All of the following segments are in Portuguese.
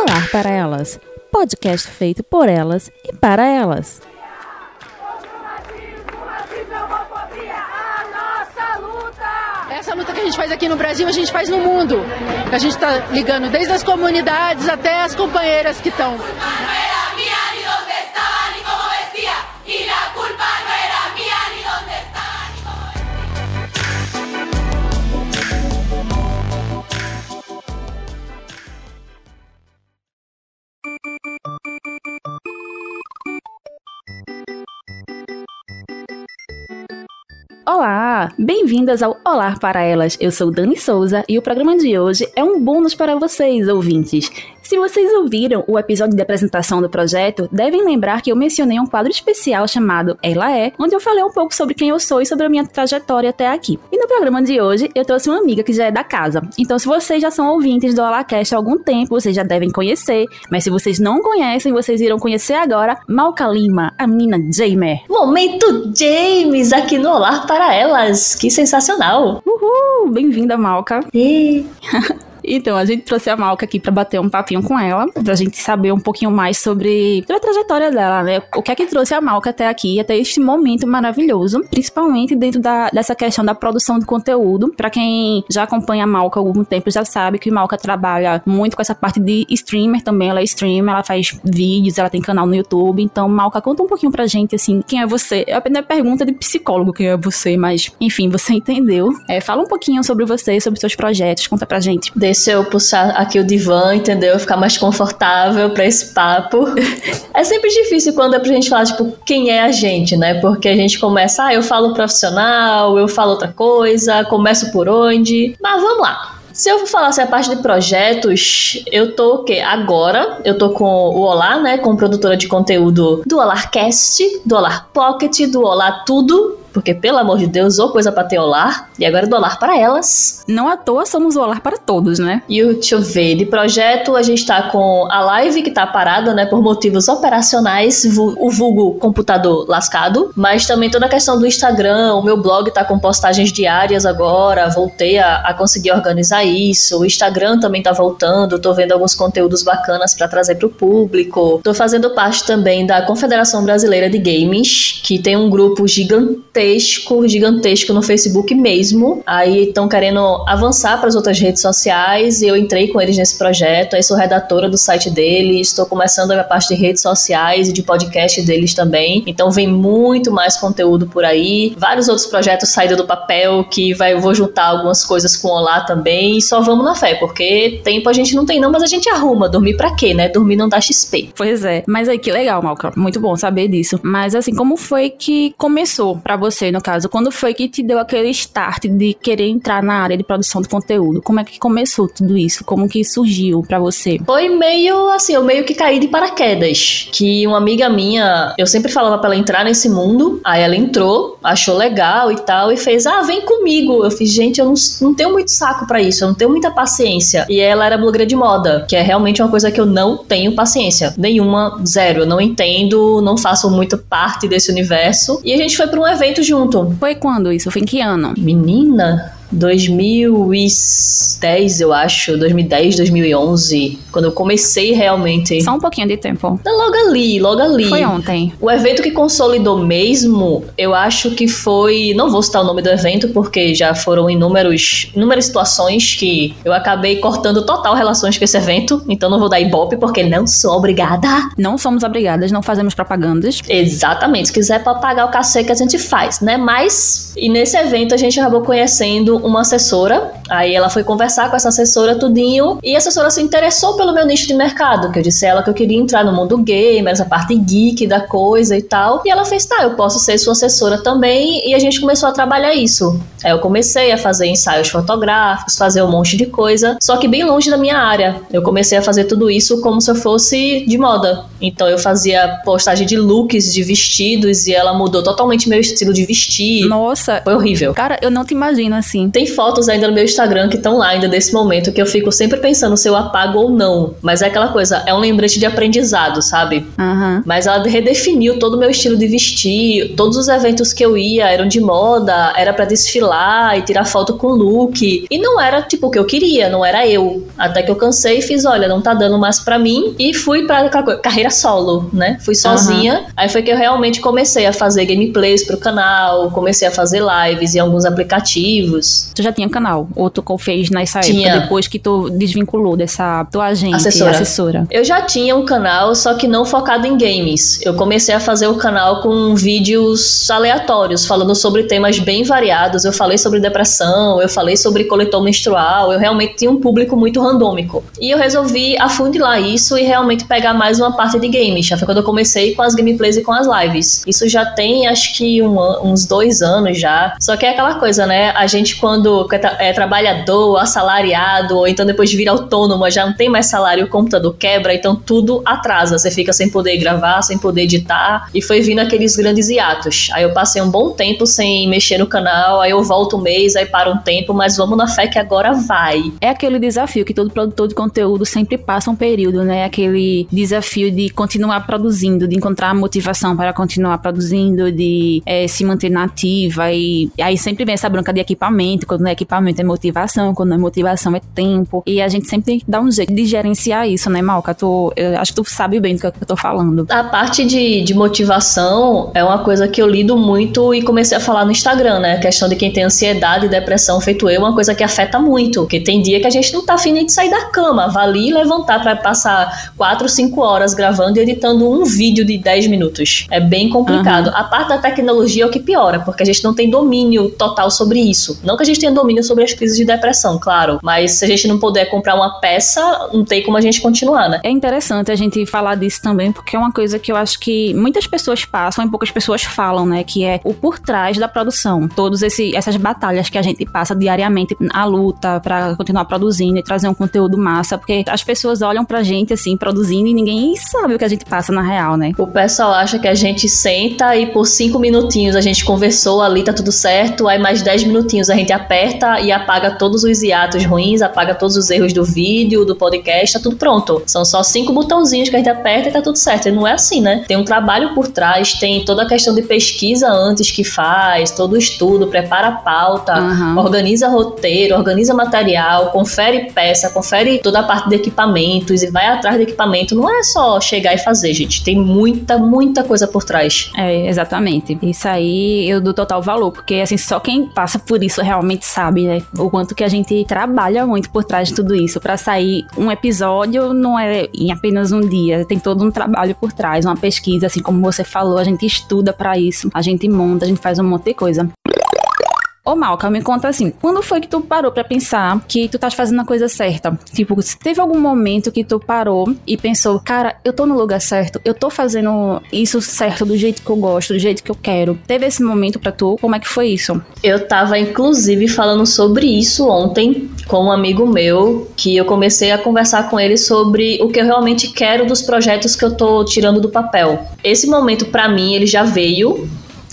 Olá para elas, podcast feito por elas e para elas. Essa luta que a gente faz aqui no Brasil, a gente faz no mundo. A gente está ligando desde as comunidades até as companheiras que estão. Olá, bem-vindas ao Olá para Elas. Eu sou Dani Souza e o programa de hoje é um bônus para vocês, ouvintes. Se vocês ouviram o episódio de apresentação do projeto, devem lembrar que eu mencionei um quadro especial chamado Ela É, onde eu falei um pouco sobre quem eu sou e sobre a minha trajetória até aqui. E no programa de hoje, eu trouxe uma amiga que já é da casa. Então, se vocês já são ouvintes do Alacast há algum tempo, vocês já devem conhecer. Mas se vocês não conhecem, vocês irão conhecer agora Malca Lima, a menina Jamer. Momento James aqui no Olá para Elas. Que sensacional! Uhul! Bem-vinda, Malca. E... Então, a gente trouxe a Malca aqui para bater um papinho com ela, pra gente saber um pouquinho mais sobre, sobre a trajetória dela, né? O que é que trouxe a Malca até aqui, até este momento maravilhoso, principalmente dentro da, dessa questão da produção de conteúdo. Para quem já acompanha a Malca há algum tempo já sabe que Malca trabalha muito com essa parte de streamer também, ela é streamer, ela faz vídeos, ela tem canal no YouTube. Então, Malca, conta um pouquinho pra gente, assim, quem é você? Eu apenas pergunta de psicólogo quem é você, mas, enfim, você entendeu. É, fala um pouquinho sobre você, sobre seus projetos, conta pra gente. Deixa eu puxar aqui o divã, entendeu? Ficar mais confortável para esse papo. é sempre difícil quando é pra gente falar, tipo, quem é a gente, né? Porque a gente começa, ah, eu falo profissional, eu falo outra coisa, começo por onde. Mas vamos lá. Se eu falasse a parte de projetos, eu tô o quê? Agora, eu tô com o Olá, né? Com produtora de conteúdo do Olarcast, do Olar Pocket, do Olá Tudo, porque, pelo amor de Deus, ou coisa pra ter olar, e agora do olar para elas. Não à toa somos o olar para todos, né? E o, deixa eu ver, de projeto a gente tá com a live que tá parada, né, por motivos operacionais, o vulgo computador lascado, mas também toda a questão do Instagram, o meu blog tá com postagens diárias agora, voltei a, a conseguir organizar isso, o Instagram também tá voltando, tô vendo alguns conteúdos bacanas para trazer pro público, tô fazendo parte também da Confederação Brasileira de Games, que tem um grupo gigantesco gigantesco, gigantesco no Facebook mesmo. Aí estão querendo avançar para as outras redes sociais e eu entrei com eles nesse projeto. Aí sou redatora do site deles, estou começando a minha parte de redes sociais e de podcast deles também. Então vem muito mais conteúdo por aí. Vários outros projetos saídos do papel que vai, eu vou juntar algumas coisas com o Olá também e só vamos na fé, porque tempo a gente não tem não, mas a gente arruma. Dormir para quê, né? Dormir não dá XP. Pois é. Mas aí que legal, Malca. Muito bom saber disso. Mas assim, como foi que começou para você você, no caso, quando foi que te deu aquele start de querer entrar na área de produção de conteúdo? Como é que começou tudo isso? Como que surgiu para você? Foi meio assim, eu meio que caí de paraquedas. Que uma amiga minha, eu sempre falava pra ela entrar nesse mundo, aí ela entrou, achou legal e tal, e fez, ah, vem comigo. Eu fiz, gente, eu não, não tenho muito saco para isso, eu não tenho muita paciência. E ela era blogueira de moda, que é realmente uma coisa que eu não tenho paciência. Nenhuma, zero. Eu não entendo, não faço muito parte desse universo. E a gente foi para um evento junto. Foi quando isso? Foi em que ano? Menina, 2010, eu acho, 2010, 2011, quando eu comecei realmente. Só um pouquinho de tempo. Logo ali, logo ali. Foi ontem. O evento que consolidou mesmo, eu acho que foi, não vou citar o nome do evento porque já foram inúmeros, inúmeras situações que eu acabei cortando total relações com esse evento, então não vou dar ibope porque não sou obrigada. Não somos obrigadas, não fazemos propagandas. Exatamente, se quiser pagar o cacete a gente faz, né? Mas e nesse evento a gente acabou conhecendo uma assessora, aí ela foi conversar com essa assessora tudinho, e a assessora se interessou pelo meu nicho de mercado, que eu disse a ela que eu queria entrar no mundo gamer, essa parte geek da coisa e tal, e ela fez, tá, eu posso ser sua assessora também, e a gente começou a trabalhar isso. Aí eu comecei a fazer ensaios fotográficos, fazer um monte de coisa, só que bem longe da minha área. Eu comecei a fazer tudo isso como se eu fosse de moda. Então eu fazia postagem de looks, de vestidos, e ela mudou totalmente meu estilo de vestir. Nossa! Foi horrível. Cara, eu não te imagino assim Tem fotos ainda no meu Instagram que estão lá ainda desse momento que eu fico sempre pensando se eu apago ou não. Mas é aquela coisa, é um lembrete de aprendizado, sabe? Uhum. Mas ela redefiniu todo o meu estilo de vestir. Todos os eventos que eu ia eram de moda, era para desfilar e tirar foto com look. E não era tipo o que eu queria, não era eu. Até que eu cansei e fiz, olha, não tá dando mais para mim. E fui pra carreira solo, né? Fui sozinha. Uhum. Aí foi que eu realmente comecei a fazer gameplays pro canal, comecei a fazer lives em alguns aplicativos. Tu já tinha canal? Ou tu fez nessa tinha. época, depois que tu desvinculou dessa tua agente, assessora. assessora? Eu já tinha um canal, só que não focado em games. Eu comecei a fazer o canal com vídeos aleatórios, falando sobre temas bem variados. Eu falei sobre depressão, eu falei sobre coletor menstrual, eu realmente tinha um público muito randômico. E eu resolvi afundilar isso e realmente pegar mais uma parte de games. Já foi quando eu comecei com as gameplays e com as lives. Isso já tem, acho que um, uns dois anos já. Só que é aquela coisa, né? A gente, quando é trabalhador, assalariado, ou então depois de vir autônomo, já não tem mais salário, o computador quebra, então tudo atrasa. Você fica sem poder gravar, sem poder editar. E foi vindo aqueles grandes hiatos. Aí eu passei um bom tempo sem mexer no canal, aí eu volto um mês, aí para um tempo, mas vamos na fé que agora vai. É aquele desafio que todo produtor de conteúdo sempre passa um período, né? Aquele desafio de continuar produzindo, de encontrar motivação para continuar produzindo, de é, se manter nativa. E aí sempre vem essa bronca de equipamento. Quando não é equipamento é motivação, quando não é motivação é tempo. E a gente sempre tem que dar um jeito de gerenciar isso, né, Malca? Tu, acho que tu sabe bem do que eu tô falando. A parte de, de motivação é uma coisa que eu lido muito e comecei a falar no Instagram, né? A questão de quem tem ansiedade e depressão, feito eu, é uma coisa que afeta muito. Porque tem dia que a gente não tá afim nem de sair da cama. Vale levantar para passar 4, 5 horas gravando e editando um vídeo de 10 minutos. É bem complicado. Uhum. A parte da tecnologia é o que piora, porque a gente não tem domínio total sobre isso. Não que a gente tenha domínio sobre as crises de depressão, claro, mas se a gente não puder comprar uma peça, não tem como a gente continuar, né? É interessante a gente falar disso também, porque é uma coisa que eu acho que muitas pessoas passam e poucas pessoas falam, né? Que é o por trás da produção. Todas essas batalhas que a gente passa diariamente a luta para continuar produzindo e trazer um conteúdo massa, porque as pessoas olham pra gente assim, produzindo e ninguém sabe o que a gente passa na real, né? O pessoal acha que a gente senta e por cinco minutinhos a gente conversou ali, tá tudo certo, aí mais dez minutinhos a gente aperta e apaga todos os hiatos ruins, apaga todos os erros do vídeo, do podcast, tá tudo pronto. São só cinco botãozinhos que a gente aperta e tá tudo certo. E não é assim, né? Tem um trabalho por trás, tem toda a questão de pesquisa antes que faz, todo o estudo, prepara a pauta, uhum. organiza roteiro, organiza material, confere peça, confere toda a parte de equipamentos e vai atrás do equipamento. Não é só chegar e fazer, gente. Tem muita, muita coisa por trás. É, exatamente. Isso aí eu dou total valor, porque assim, só quem passa por isso realmente sabe, né? O quanto que a gente trabalha muito por trás de tudo isso. para sair um episódio não é em apenas um dia, tem todo um trabalho por trás, uma pesquisa, assim como você falou, a gente estuda para isso, a gente monta, a gente faz um monte de coisa. Ô Malca, me conta assim, quando foi que tu parou para pensar que tu estás fazendo a coisa certa? Tipo, teve algum momento que tu parou e pensou, cara, eu tô no lugar certo, eu tô fazendo isso certo do jeito que eu gosto, do jeito que eu quero. Teve esse momento para tu? Como é que foi isso? Eu tava inclusive falando sobre isso ontem com um amigo meu, que eu comecei a conversar com ele sobre o que eu realmente quero dos projetos que eu tô tirando do papel. Esse momento para mim ele já veio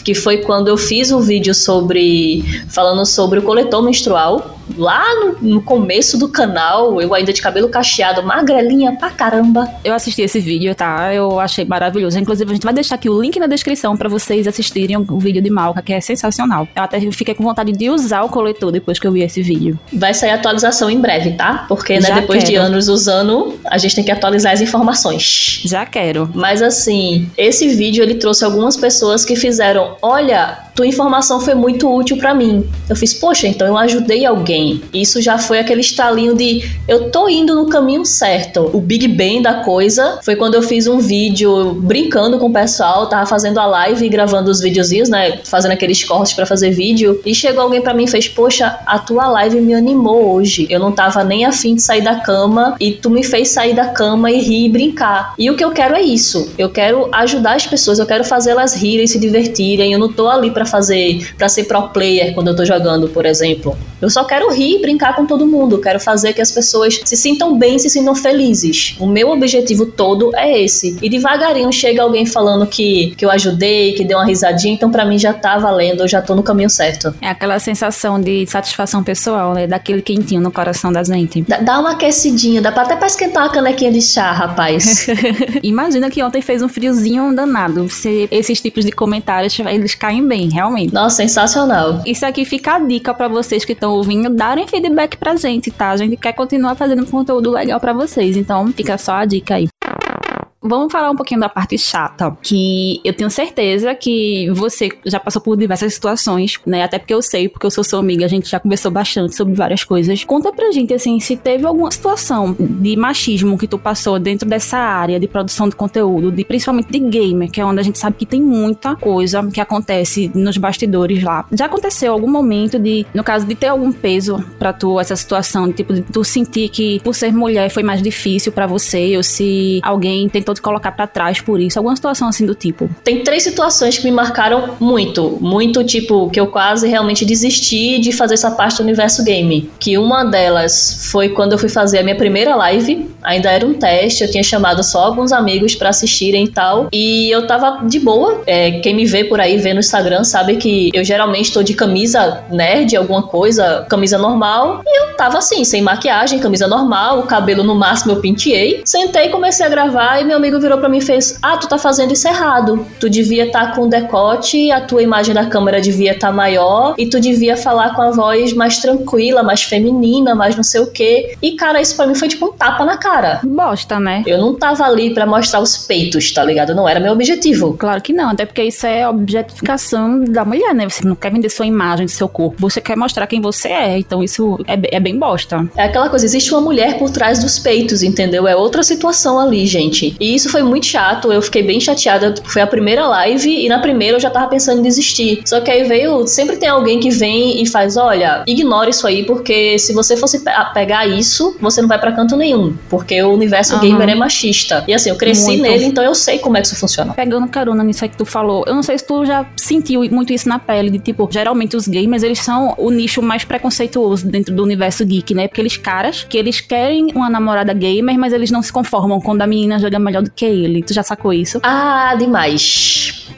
que foi quando eu fiz um vídeo sobre falando sobre o coletor menstrual lá no, no, começo do canal, eu ainda de cabelo cacheado, magrelinha pra caramba. Eu assisti esse vídeo, tá? Eu achei maravilhoso. Inclusive, a gente vai deixar aqui o link na descrição para vocês assistirem o vídeo de Malca, que é sensacional. Eu até fiquei com vontade de usar o coletor depois que eu vi esse vídeo. Vai sair atualização em breve, tá? Porque, né, depois quero. de anos usando, a gente tem que atualizar as informações. Já quero. Mas assim, esse vídeo ele trouxe algumas pessoas que fizeram, olha, tua informação foi muito útil para mim. Eu fiz, poxa, então eu ajudei alguém. Isso já foi aquele estalinho de eu tô indo no caminho certo. O Big Bang da coisa foi quando eu fiz um vídeo brincando com o pessoal, tava fazendo a live e gravando os videozinhos, né? Fazendo aqueles cortes para fazer vídeo. E chegou alguém para mim e fez, poxa, a tua live me animou hoje. Eu não tava nem afim de sair da cama e tu me fez sair da cama e rir e brincar. E o que eu quero é isso. Eu quero ajudar as pessoas, eu quero fazê-las rirem, se divertirem. Eu não tô ali para fazer, para ser pro player quando eu tô jogando, por exemplo. Eu só quero rir e brincar com todo mundo. Quero fazer que as pessoas se sintam bem, se sintam felizes. O meu objetivo todo é esse. E devagarinho chega alguém falando que, que eu ajudei, que deu uma risadinha, então para mim já tá valendo, eu já tô no caminho certo. É aquela sensação de satisfação pessoal, né? Daquele quentinho no coração da gente. Dá, dá uma aquecidinha, dá pra até pra esquentar uma canequinha de chá, rapaz. Imagina que ontem fez um friozinho danado. Se esses tipos de comentários, eles caem bem, realmente. Nossa, sensacional. Isso aqui fica a dica para vocês que estão ouvindo, darem feedback pra gente, tá? A gente quer continuar fazendo conteúdo legal para vocês, então fica só a dica aí. Vamos falar um pouquinho da parte chata, que eu tenho certeza que você já passou por diversas situações, né? Até porque eu sei, porque eu sou sua amiga, a gente já conversou bastante sobre várias coisas. Conta pra gente, assim, se teve alguma situação de machismo que tu passou dentro dessa área de produção de conteúdo, de, principalmente de gamer, que é onde a gente sabe que tem muita coisa que acontece nos bastidores lá. Já aconteceu algum momento de, no caso, de ter algum peso para tu essa situação, de, tipo, de tu sentir que por ser mulher foi mais difícil para você, ou se alguém tentou te colocar para trás por isso? Alguma situação assim do tipo? Tem três situações que me marcaram muito. Muito, tipo, que eu quase realmente desisti de fazer essa parte do universo game. Que uma delas foi quando eu fui fazer a minha primeira live. Ainda era um teste, eu tinha chamado só alguns amigos para assistirem e tal. E eu tava de boa. É, quem me vê por aí, vê no Instagram, sabe que eu geralmente tô de camisa nerd, alguma coisa, camisa normal. E eu tava assim, sem maquiagem, camisa normal, o cabelo no máximo eu penteei. Sentei, comecei a gravar e meu amigo virou para mim e fez: Ah, tu tá fazendo isso errado. Tu devia estar tá com decote, a tua imagem da câmera devia estar tá maior e tu devia falar com a voz mais tranquila, mais feminina, mais não sei o quê. E cara, isso para mim foi tipo um tapa na cara. Bosta, né? Eu não tava ali para mostrar os peitos, tá ligado? Não era meu objetivo. Claro que não, até porque isso é objetificação da mulher, né? Você não quer vender sua imagem, do seu corpo, você quer mostrar quem você é. Então isso é, é bem bosta. É aquela coisa, existe uma mulher por trás dos peitos, entendeu? É outra situação ali, gente. E isso foi muito chato, eu fiquei bem chateada. Foi a primeira live e na primeira eu já tava pensando em desistir. Só que aí veio, sempre tem alguém que vem e faz: olha, ignora isso aí, porque se você fosse pe pegar isso, você não vai para canto nenhum. Porque o universo uhum. gamer é machista. E assim, eu cresci muito. nele, então eu sei como é que isso funciona. Pegando carona nisso aí que tu falou, eu não sei se tu já sentiu muito isso na pele, de tipo, geralmente os gamers, eles são o nicho mais preconceituoso dentro do universo geek, né? Porque eles caras que eles querem uma namorada gamer, mas eles não se conformam quando a menina joga melhor do que ele. Tu já sacou isso? Ah, demais.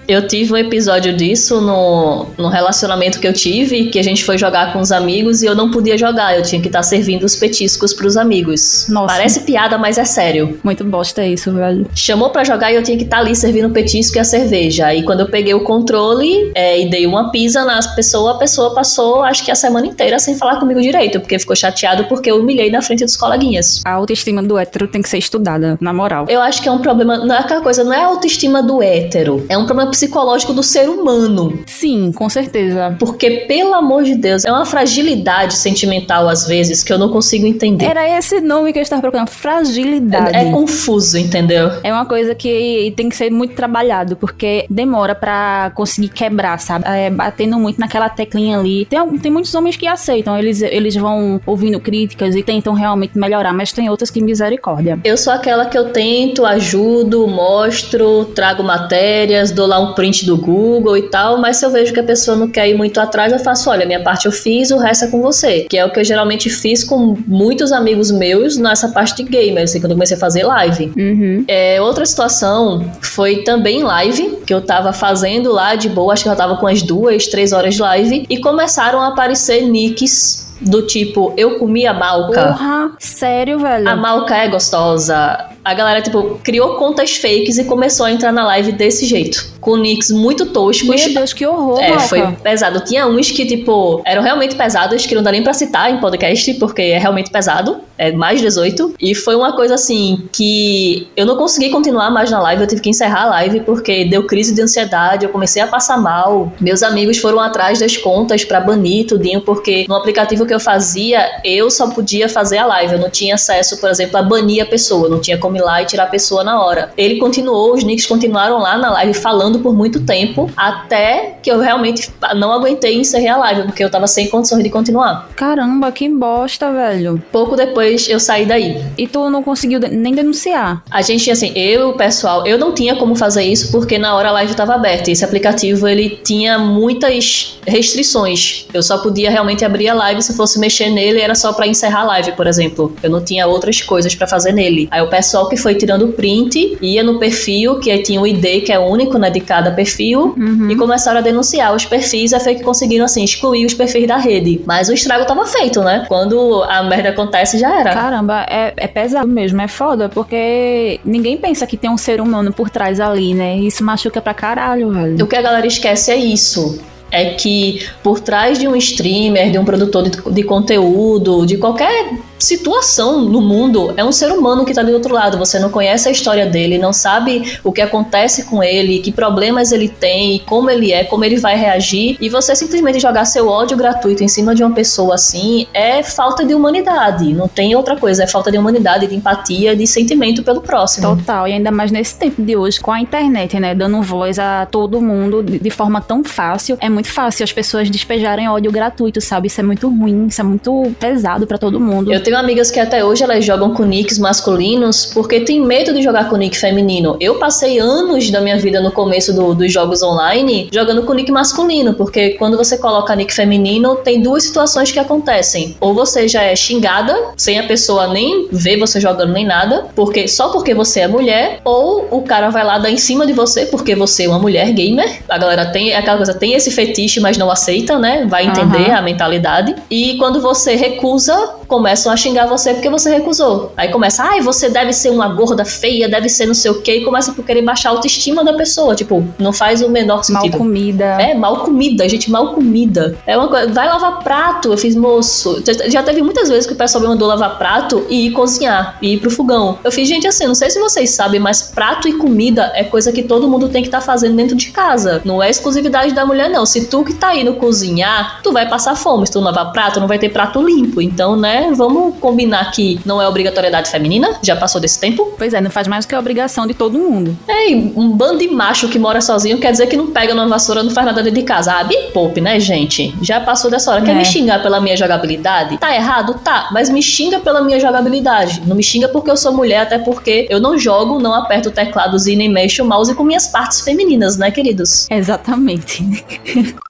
Eu tive um episódio disso no, no relacionamento que eu tive, que a gente foi jogar com os amigos e eu não podia jogar, eu tinha que estar tá servindo os petiscos pros amigos. Nossa. Parece piada, mas é sério. Muito bosta isso, velho. Chamou para jogar e eu tinha que estar tá ali servindo o petisco e a cerveja. E quando eu peguei o controle é, e dei uma pisa na pessoa, a pessoa passou acho que a semana inteira sem falar comigo direito, porque ficou chateado porque eu humilhei na frente dos coleguinhas. A autoestima do hétero tem que ser estudada, na moral. Eu acho que é um problema, não é aquela coisa, não é a autoestima do hétero, é um problema psicológico do ser humano. Sim, com certeza. Porque, pelo amor de Deus, é uma fragilidade sentimental às vezes que eu não consigo entender. Era esse nome que eu estava procurando, fragilidade. É, é confuso, entendeu? É uma coisa que tem que ser muito trabalhado, porque demora para conseguir quebrar, sabe? É, batendo muito naquela teclinha ali. Tem, tem muitos homens que aceitam, eles, eles vão ouvindo críticas e tentam realmente melhorar, mas tem outras que misericórdia. Eu sou aquela que eu tento, ajudo, mostro, trago matérias, dou lá um print do Google e tal, mas se eu vejo que a pessoa não quer ir muito atrás, eu faço, olha, minha parte eu fiz, o resto é com você. Que é o que eu geralmente fiz com muitos amigos meus nessa parte de gamer, assim, quando eu comecei a fazer live. Uhum. É, outra situação foi também live, que eu tava fazendo lá de boa, acho que eu tava com as duas, três horas de live, e começaram a aparecer nicks do tipo, eu comi a malca. Porra, sério, velho? A malca é gostosa. A galera, tipo, criou contas fakes e começou a entrar na live desse jeito. Com nicks muito toscos. Meu Deus, que horror, É, malca. foi pesado. Tinha uns que, tipo, eram realmente pesados, que não dá nem pra citar em podcast, porque é realmente pesado. É mais 18. E foi uma coisa, assim, que eu não consegui continuar mais na live. Eu tive que encerrar a live porque deu crise de ansiedade. Eu comecei a passar mal. Meus amigos foram atrás das contas pra banir tudinho, porque no aplicativo que eu fazia, eu só podia fazer a live. Eu não tinha acesso, por exemplo, a banir a pessoa. Não tinha como microfone lá e tirar a pessoa na hora. Ele continuou, os nicks continuaram lá na live falando por muito tempo, até que eu realmente não aguentei encerrar a live, porque eu tava sem condições de continuar. Caramba, que bosta, velho. Pouco depois eu saí daí. E tu não conseguiu nem denunciar? A gente, assim, eu, o pessoal, eu não tinha como fazer isso porque na hora a live estava aberta. Esse aplicativo, ele tinha muitas restrições. Eu só podia realmente abrir a live se fosse mexer nele, era só para encerrar a live, por exemplo. Eu não tinha outras coisas para fazer nele. Aí o pessoal que foi tirando print ia no perfil, que tinha o ID, que é único, né, de cada perfil, uhum. e começaram a denunciar os perfis, até que conseguiram, assim, excluir os perfis da rede. Mas o estrago tava feito, né? Quando a merda acontece, já era. Caramba, é, é pesado mesmo, é foda, porque ninguém pensa que tem um ser humano por trás ali, né? Isso machuca pra caralho, velho. O que a galera esquece é isso é que por trás de um streamer, de um produtor de, de conteúdo, de qualquer situação no mundo é um ser humano que está ali do outro lado. Você não conhece a história dele, não sabe o que acontece com ele, que problemas ele tem, como ele é, como ele vai reagir. E você simplesmente jogar seu ódio gratuito em cima de uma pessoa assim é falta de humanidade. Não tem outra coisa, é falta de humanidade, de empatia, de sentimento pelo próximo. Total, e ainda mais nesse tempo de hoje, com a internet, né, dando voz a todo mundo de forma tão fácil, é muito fácil as pessoas despejarem ódio gratuito, sabe? Isso é muito ruim, isso é muito pesado para todo mundo. Eu tenho amigas que até hoje elas jogam com nicks masculinos porque tem medo de jogar com nick feminino. Eu passei anos da minha vida no começo do, dos jogos online jogando com nick masculino, porque quando você coloca nick feminino, tem duas situações que acontecem. Ou você já é xingada, sem a pessoa nem ver você jogando nem nada, porque só porque você é mulher, ou o cara vai lá dar em cima de você porque você é uma mulher gamer. A galera tem aquela coisa, tem esse fetiche, mas não aceita, né? Vai entender uhum. a mentalidade. E quando você recusa, começam a xingar você porque você recusou. Aí começa, ai, você deve ser uma gorda feia, deve ser não sei o quê, e começa por querer baixar a autoestima da pessoa. Tipo, não faz o menor sentido. Mal comida. É, mal comida, gente, mal comida. É uma coisa, vai lavar prato. Eu fiz, moço. Já teve muitas vezes que o pessoal me mandou lavar prato e ir cozinhar, e ir pro fogão. Eu fiz, gente, assim, não sei se vocês sabem, mas prato e comida é coisa que todo mundo tem que estar tá fazendo dentro de casa. Não é exclusividade da mulher, não. Se tu que tá indo cozinhar, tu vai passar fome. Se tu não lavar prato, não vai ter prato limpo. Então, né, vamos combinar combinar que não é obrigatoriedade feminina, já passou desse tempo. Pois é, não faz mais do que a obrigação de todo mundo. É, e um bando de macho que mora sozinho quer dizer que não pega numa vassoura, não faz nada dentro de casa. Ah, me poupe, né, gente? Já passou dessa hora. Quer é. me xingar pela minha jogabilidade? Tá errado? Tá, mas me xinga pela minha jogabilidade. Não me xinga porque eu sou mulher, até porque eu não jogo, não aperto o teclado e nem mexo o mouse com minhas partes femininas, né, queridos? Exatamente.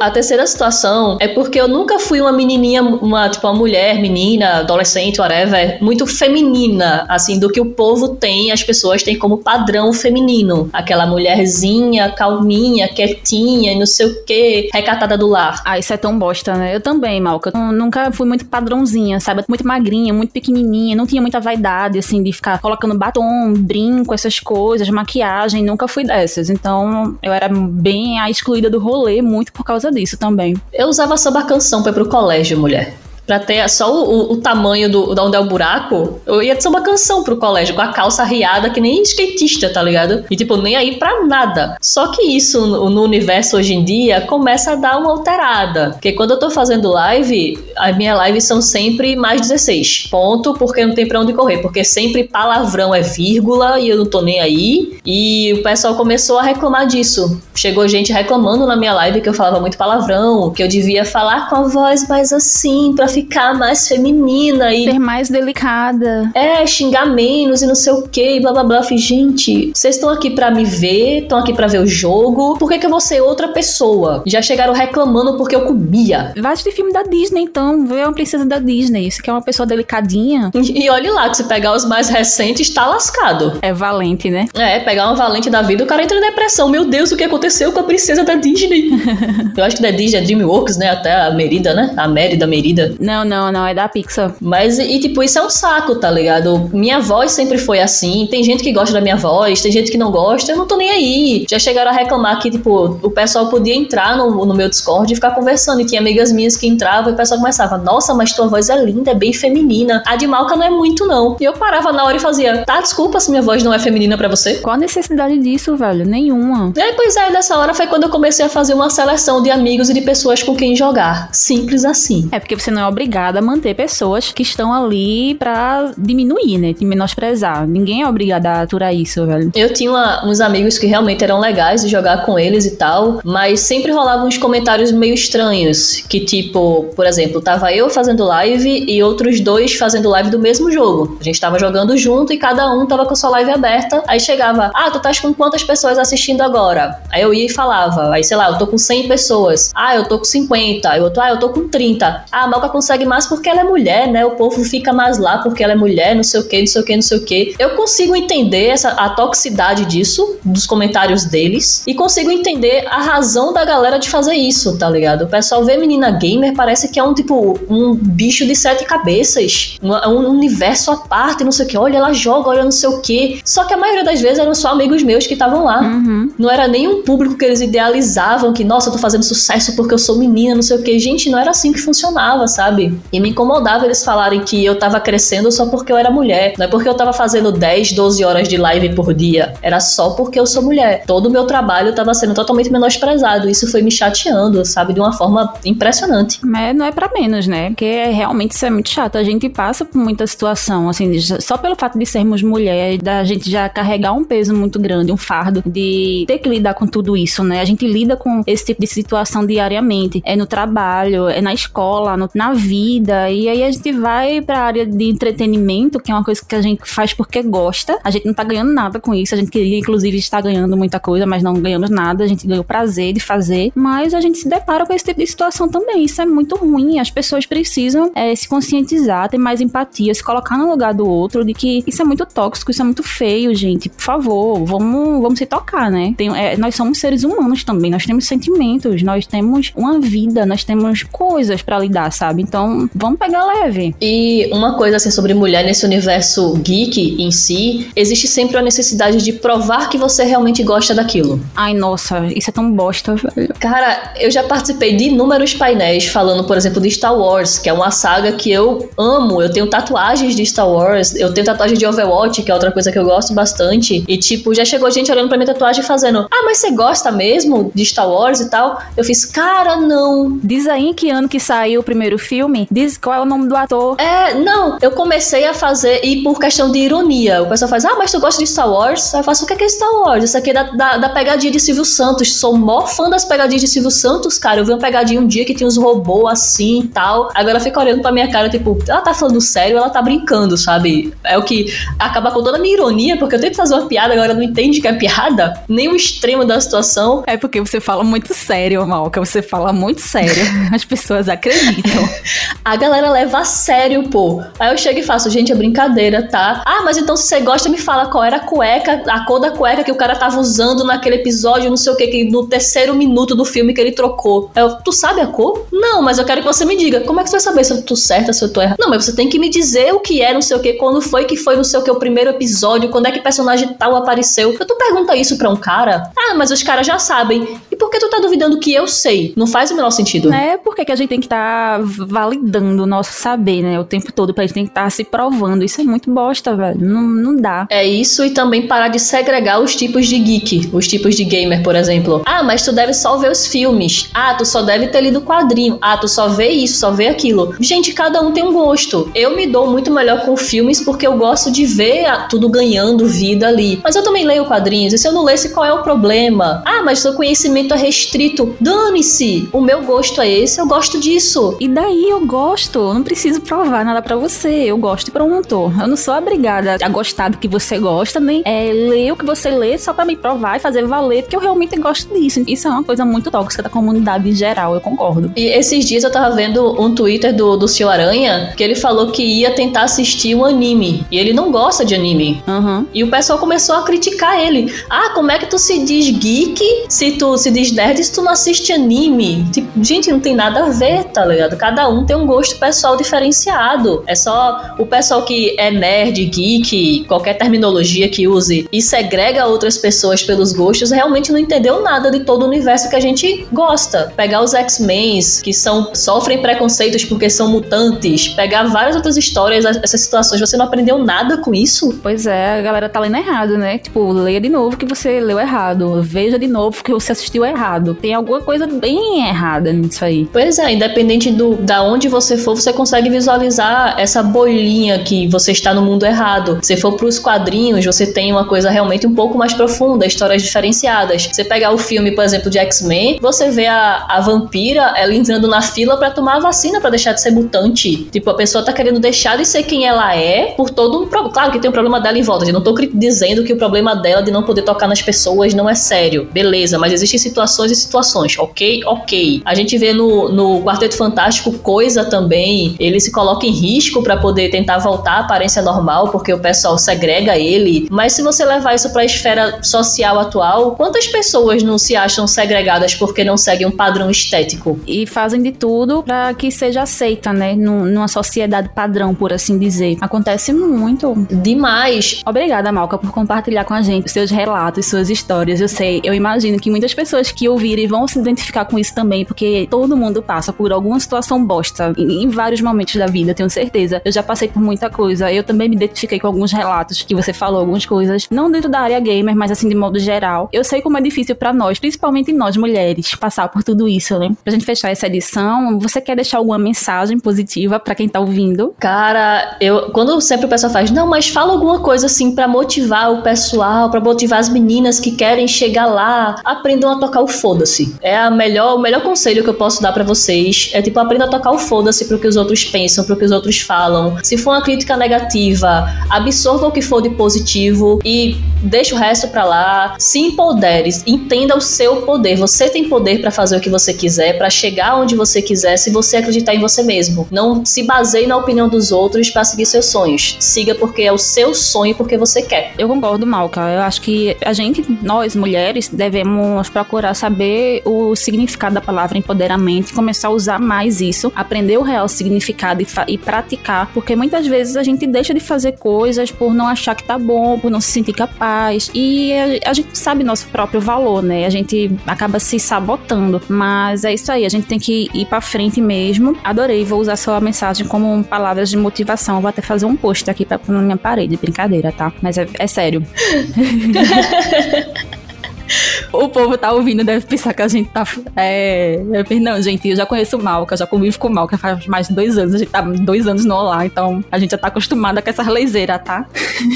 A terceira situação é porque eu nunca fui uma menininha, uma tipo uma mulher, menina, adolescente, whatever, muito feminina, assim, do que o povo tem, as pessoas têm como padrão feminino. Aquela mulherzinha, calminha, quietinha, não sei o que, recatada do lar. Ah, isso é tão bosta, né? Eu também, Malca. Eu nunca fui muito padrãozinha, sabe? Muito magrinha, muito pequenininha, não tinha muita vaidade, assim, de ficar colocando batom, brinco, essas coisas, maquiagem, nunca fui dessas. Então, eu era bem a excluída do rolê, muito por causa causa disso também. Eu usava samba canção pra ir pro colégio, mulher pra ter só o, o, tamanho do, de onde é o buraco, eu ia ser uma canção pro colégio, com a calça riada que nem skatista, tá ligado? E tipo, nem aí pra nada. Só que isso no, no universo hoje em dia começa a dar uma alterada. Porque quando eu tô fazendo live, as minhas lives são sempre mais 16. Ponto, porque não tem pra onde correr. Porque sempre palavrão é vírgula e eu não tô nem aí. E o pessoal começou a reclamar disso. Chegou gente reclamando na minha live que eu falava muito palavrão, que eu devia falar com a voz mais assim, pra ficar mais feminina e. Ser mais delicada. É, xingar menos e não sei o que, e blá blá blá. Eu falei, gente, vocês estão aqui para me ver, estão aqui para ver o jogo. Por que, que eu vou ser outra pessoa? Já chegaram reclamando porque eu comia. Vai assistir filme da Disney, então. Vê uma princesa da Disney. Você quer uma pessoa delicadinha. E, e olhe lá, que se pegar os mais recentes, tá lascado. É valente, né? É, pegar uma valente da vida, o cara entra em depressão. Meu Deus, o que aconteceu com a princesa da Disney? eu acho que da Disney é Dreamworks, né? Até a Merida, né? A Mérida Merida. Não, não, não, é da Pixar. Mas, e tipo, isso é um saco, tá ligado? Minha voz sempre foi assim. Tem gente que gosta da minha voz, tem gente que não gosta, eu não tô nem aí. Já chegaram a reclamar que, tipo, o pessoal podia entrar no, no meu Discord e ficar conversando. E tinha amigas minhas que entravam e o pessoal começava: Nossa, mas tua voz é linda, é bem feminina. A de Malca não é muito, não. E eu parava na hora e fazia: Tá, desculpa se minha voz não é feminina para você. Qual a necessidade disso, velho? Nenhuma. É, pois é, dessa hora foi quando eu comecei a fazer uma seleção de amigos e de pessoas com quem jogar. Simples assim. É porque você não é obrigada a manter pessoas que estão ali pra diminuir, né? Te menosprezar. Ninguém é obrigado a aturar isso, velho. Eu tinha uma, uns amigos que realmente eram legais de jogar com eles e tal, mas sempre rolavam uns comentários meio estranhos. Que, tipo, por exemplo, tava eu fazendo live e outros dois fazendo live do mesmo jogo. A gente tava jogando junto e cada um tava com sua live aberta. Aí chegava, ah, tu estás com quantas pessoas assistindo agora? Aí eu ia e falava, aí sei lá, eu tô com 100 pessoas. Ah, eu tô com 50. Aí outro, ah, eu tô com 30. Ah, a Malca consegue mais porque ela é mulher, né? O povo fica mais lá porque ela é mulher, não sei o que, não sei o que, não sei o que. Eu consigo entender essa, a toxicidade disso, dos comentários deles, e consigo entender a razão da galera de fazer isso, tá ligado? O pessoal vê menina gamer, parece que é um tipo, um bicho de sete cabeças, um, um universo à parte, não sei o que. Olha, ela joga, olha, não sei o que. Só que a maioria das vezes eram só amigos meus que estavam lá. Uhum. Não era nem um público que eles idealizavam, que, nossa, eu tô fazendo sucesso porque eu sou menina, não sei o que. Gente, não era assim que funcionava, sabe? E me incomodava eles falarem que eu tava crescendo só porque eu era mulher. Não é porque eu tava fazendo 10, 12 horas de live por dia. Era só porque eu sou mulher. Todo o meu trabalho tava sendo totalmente menosprezado. Isso foi me chateando, sabe? De uma forma impressionante. Mas não é para menos, né? Porque realmente isso é muito chato. A gente passa por muita situação, assim, só pelo fato de sermos mulheres, da gente já carregar um peso muito grande, um fardo de ter que lidar com tudo isso, né? A gente lida com esse tipo de situação diariamente. É no trabalho, é na escola, no, na vida. E aí a gente vai pra área de entretenimento, que é uma coisa que a gente faz porque gosta. A gente não tá ganhando nada com isso. A gente queria, inclusive, estar ganhando muita coisa, mas não ganhamos nada. A gente ganhou prazer de fazer. Mas a gente se depara com esse tipo de situação também. Isso é muito ruim. As pessoas precisam é, se conscientizar, ter mais empatia, se colocar no lugar do outro, de que isso é muito tóxico, isso é muito feio, gente. Por favor, vamos, vamos se tocar, né? Tem, é, nós somos seres humanos também, nós temos sentimentos, nós temos uma vida, nós temos coisas para lidar, sabe? Então, vamos pegar leve. E uma coisa assim sobre mulher nesse universo geek em si, existe sempre a necessidade de provar que você realmente gosta daquilo. Ai, nossa, isso é tão bosta, velho. Cara, eu já participei de inúmeros painéis falando, por exemplo, de Star Wars, que é uma saga que eu amo. Eu tenho tatuagens de Star Wars, eu tenho tatuagem de Overwatch, que é outra coisa que eu gosto bastante. E, tipo, já chegou gente olhando pra minha tatuagem fazendo: Ah, mas você gosta mesmo de Star Wars e tal? Eu fiz, cara, não. Diz aí em que ano que saiu o primeiro filme? Diz qual é o nome do ator. É, não. Eu comecei a fazer, e por questão de ironia, o pessoal faz: Ah, mas tu gosta de Star Wars? Aí eu faço: O que é, Star Wars? Isso aqui é da, da, da pegadinha de Silvio Santos. Sou mó fã das pegadinhas de Silvio Santos, cara. Eu vi uma pegadinha um dia que tinha uns robôs assim e tal. Agora fica olhando pra minha cara, tipo, ela tá falando sério, ela tá brincando, sabe? É o que acaba com toda a minha ironia, porque eu tento fazer uma piada, agora não entende que é piada, nem o extremo da situação. É porque você fala muito sério, Malca, você fala muito sério. As pessoas acreditam. A galera leva a sério, pô. Aí eu chego e faço, gente, é brincadeira, tá? Ah, mas então se você gosta, me fala qual era a cueca, a cor da cueca que o cara tava usando naquele episódio, não sei o que, que no terceiro minuto do filme que ele trocou. Eu, tu sabe a cor? Não, mas eu quero que você me diga. Como é que você vai saber se eu tô certa, se eu tô errada? Não, mas você tem que me dizer o que é, não sei o que, quando foi que foi, não sei o que, o primeiro episódio, quando é que personagem tal apareceu. Eu, tu pergunta isso pra um cara? Ah, mas os caras já sabem. E por que tu tá duvidando que eu sei? Não faz o menor sentido. É, porque que a gente tem que estar tá validando o nosso saber, né? O tempo todo, pra gente tem que estar tá se provando. Isso é muito bosta, velho. Não, não dá. É isso e também parar de segregar os tipos de geek, os tipos de gamer, por exemplo. Ah, mas tu deve só ver os filmes. Ah, tu só deve ter lido quadrinho. Ah, tu só vê isso, só vê aquilo. Gente, cada um tem um gosto. Eu me dou muito melhor com filmes porque eu gosto de ver tudo ganhando vida ali. Mas eu também leio quadrinhos. E se eu não lesse, qual é o problema? Ah, mas seu conhecimento é restrito. Dane-se! O meu gosto é esse, eu gosto disso. E daí eu gosto. Eu não preciso provar nada para você. Eu gosto e pronto. Eu não sou obrigada a gostar do que você gosta, nem é, ler o que você lê só para me provar e fazer valer, porque eu realmente gosto disso. Isso é uma coisa muito tóxica da comunidade em geral, eu concordo. E esses dias eu tava vendo um Twitter do, do Senhor Aranha que ele falou que ia tentar assistir um anime. E ele não gosta de anime. Uhum. E o pessoal começou a criticar ele. Ah, como é que tu se diz geek se tu se diz nerd se tu não assiste anime? Tipo, gente, não tem nada a ver, tá ligado? Cada um tem um gosto pessoal diferenciado. É só o pessoal que é nerd, geek, qualquer terminologia que use e segrega outras pessoas pelos gostos, realmente não entendeu nada de todo o universo que a gente gosta. Pegar os X-Men, que são sofrem preconceitos porque são mutantes, pegar várias outras histórias, essas situações, você não aprendeu nada com isso? Pois é, a galera tá lendo errado, né? Tipo, leia de novo que você leu errado, veja de novo que você assistiu errado. Tem alguma coisa bem errada nisso aí. Pois é, independente do, da onde você for, você consegue visualizar essa bolinha que você está no mundo errado. Se for para os quadrinhos, você tem uma coisa realmente um pouco mais profunda, histórias diferenciadas. Você pegar o filme, por exemplo, de X-Men, você vê a, a vampira, ela entrando na fila para tomar a vacina para deixar de ser mutante. Tipo, a pessoa tá querendo deixar de ser quem ela é por todo um problema. Claro que tem um problema dela em volta. Eu não tô dizendo que o problema dela de não poder tocar nas pessoas não é sério. Beleza, mas existem situações e situações, ok? Ok. A gente vê no, no Quarteto Fantástico coisa também. Ele se coloca em risco para poder tentar voltar à aparência normal, porque o pessoal segrega ele. Mas se você levar isso para a esfera social atual, quantas pessoas não se acham segregadas porque não seguem um padrão estético? E fazem de tudo para que seja aceita, né? Numa sociedade padrão, por assim dizer. Acontece muito. Demais. Obrigada, Malca, por compartilhar com a gente seus relatos, suas histórias. Eu sei, eu imagino que muitas pessoas que ouvirem vão se identificar com isso também, porque todo mundo passa por alguma situação bosta em, em vários momentos da vida, tenho certeza. Eu já passei por muita coisa. Eu também me identifiquei com alguns relatos que você falou, algumas coisas, não dentro da área gamer, mas assim de modo geral. Eu sei como é difícil para nós, principalmente nós mulheres, passar por tudo isso, né? Pra gente fechar essa edição, você quer deixar alguma mensagem positiva para quem tá ouvindo? Cara, eu quando sempre o pessoal faz, não, mas fala alguma coisa assim para motivar o pessoal, para motivar as meninas que querem chegar lá, aprendam a tocar o foda-se. É a melhor, o melhor conselho que eu posso dar para vocês. É tipo, aprenda a tocar o foda-se pro que os outros pensam, pro que os outros falam. Se for uma crítica negativa, absorva o que for de positivo e deixa o resto para lá. Se empodere, entenda o seu poder. Você tem poder para fazer o que você quiser, para chegar onde você quiser, se você acreditar em você mesmo. Não se baseie na opinião dos outros para seguir seus sonhos. Siga porque é o seu sonho, porque você quer. Eu concordo, Malca. Eu acho que a gente, nós mulheres, devemos procurar saber o significado da palavra empoderamento e começar a usar mais isso, aprender o real significado e, e praticar, porque muitas vezes a gente deixa de fazer coisas por não achar que tá bom, por não se sentir capaz. E a, a gente sabe nosso próprio valor, né? A gente acaba se sabotando. Mas é isso aí, a gente tem que ir pra frente mesmo. Adorei, vou usar sua mensagem como palavras de motivação. Vou até fazer um post aqui pra, na minha parede, brincadeira, tá? Mas é, é sério. o povo tá ouvindo deve pensar que a gente tá. É. Não, gente, eu já conheço o Malca, já convivo com o Malca faz mais de dois anos. A gente tá dois anos no Olá, então a gente já tá acostumada com essa leizeira, tá?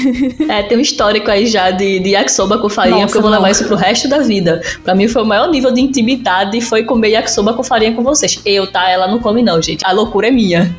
é, tem um histórico aí já de, de yakisoba com farinha, Nossa, porque eu vou levar isso pro resto da vida. Pra mim foi o maior nível de intimidade foi comer yakisoba com farinha com vocês. Eu, tá? Ela não come, não, gente. A loucura é minha.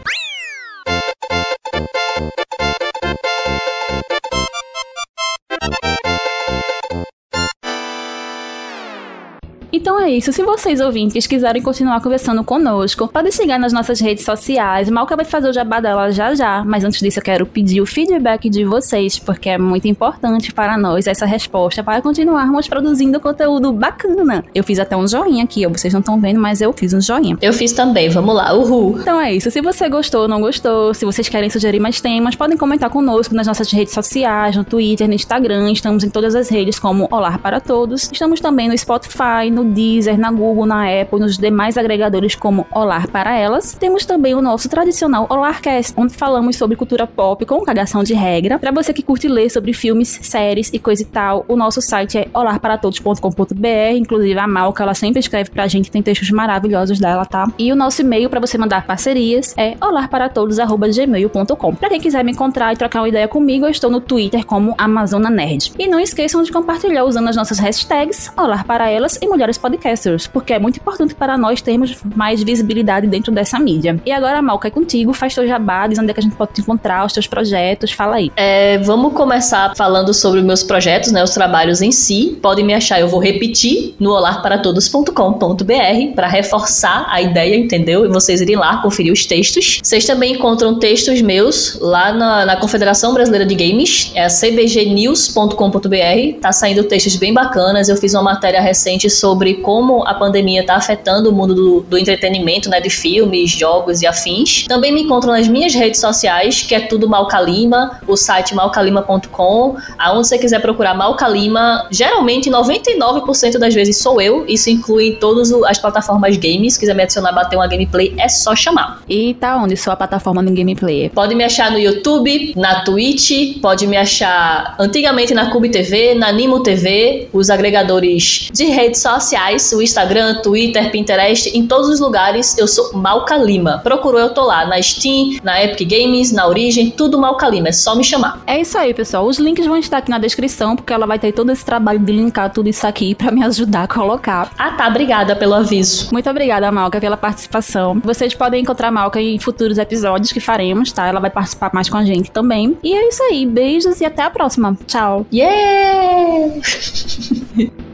Então é isso. Se vocês ouvintes quiserem continuar conversando conosco, podem seguir nas nossas redes sociais. Malca vai fazer o jabá dela já já, mas antes disso eu quero pedir o feedback de vocês, porque é muito importante para nós essa resposta para continuarmos produzindo conteúdo bacana. Eu fiz até um joinha aqui, vocês não estão vendo, mas eu fiz um joinha. Eu fiz também, vamos lá, uhul. Então é isso. Se você gostou ou não gostou, se vocês querem sugerir mais temas, podem comentar conosco nas nossas redes sociais, no Twitter, no Instagram. Estamos em todas as redes como Olá para Todos. Estamos também no Spotify, no Deezer, na Google, na Apple, nos demais agregadores como Olar para Elas. Temos também o nosso tradicional Olarcast, onde falamos sobre cultura pop com cagação de regra. Para você que curte ler sobre filmes, séries e coisa e tal, o nosso site é olarparatodos.com.br. Inclusive a Malca, ela sempre escreve pra gente, tem textos maravilhosos dela, tá? E o nosso e-mail para você mandar parcerias é olarparatodos@gmail.com. Para quem quiser me encontrar e trocar uma ideia comigo, eu estou no Twitter como Amazona Nerd. E não esqueçam de compartilhar usando as nossas hashtags Olar para Elas e Mulheres podcasters, porque é muito importante para nós termos mais visibilidade dentro dessa mídia. E agora, Malca, é contigo, faz teu jabá, diz onde é que a gente pode te encontrar, os teus projetos, fala aí. É, vamos começar falando sobre meus projetos, né, os trabalhos em si. Podem me achar, eu vou repetir no olarparatodos.com.br para reforçar a ideia, entendeu? E vocês irem lá conferir os textos. Vocês também encontram textos meus lá na, na Confederação Brasileira de Games, é a cbgnews.com.br. Tá saindo textos bem bacanas. Eu fiz uma matéria recente sobre como a pandemia está afetando o mundo do, do, entretenimento, né, de filmes, jogos e afins. Também me encontro nas minhas redes sociais, que é tudo Malcalima, o site malcalima.com, aonde você quiser procurar Malcalima, geralmente 99% das vezes sou eu, isso inclui todas as plataformas games, se quiser me adicionar, bater uma gameplay, é só chamar. E tá onde sua plataforma no gameplay? Pode me achar no YouTube, na Twitch, pode me achar antigamente na Cube TV, na Nimo TV, os agregadores de redes sociais sociais, o Instagram, Twitter, Pinterest, em todos os lugares eu sou Malca Lima. Procurou, eu tô lá na Steam, na Epic Games, na Origem, tudo Malca Lima, é só me chamar. É isso aí, pessoal. Os links vão estar aqui na descrição, porque ela vai ter todo esse trabalho de linkar tudo isso aqui para me ajudar a colocar. Ah, tá, obrigada pelo aviso. Muito obrigada, Malca, pela participação. Vocês podem encontrar a Malca em futuros episódios que faremos, tá? Ela vai participar mais com a gente também. E é isso aí. Beijos e até a próxima. Tchau. Yeah!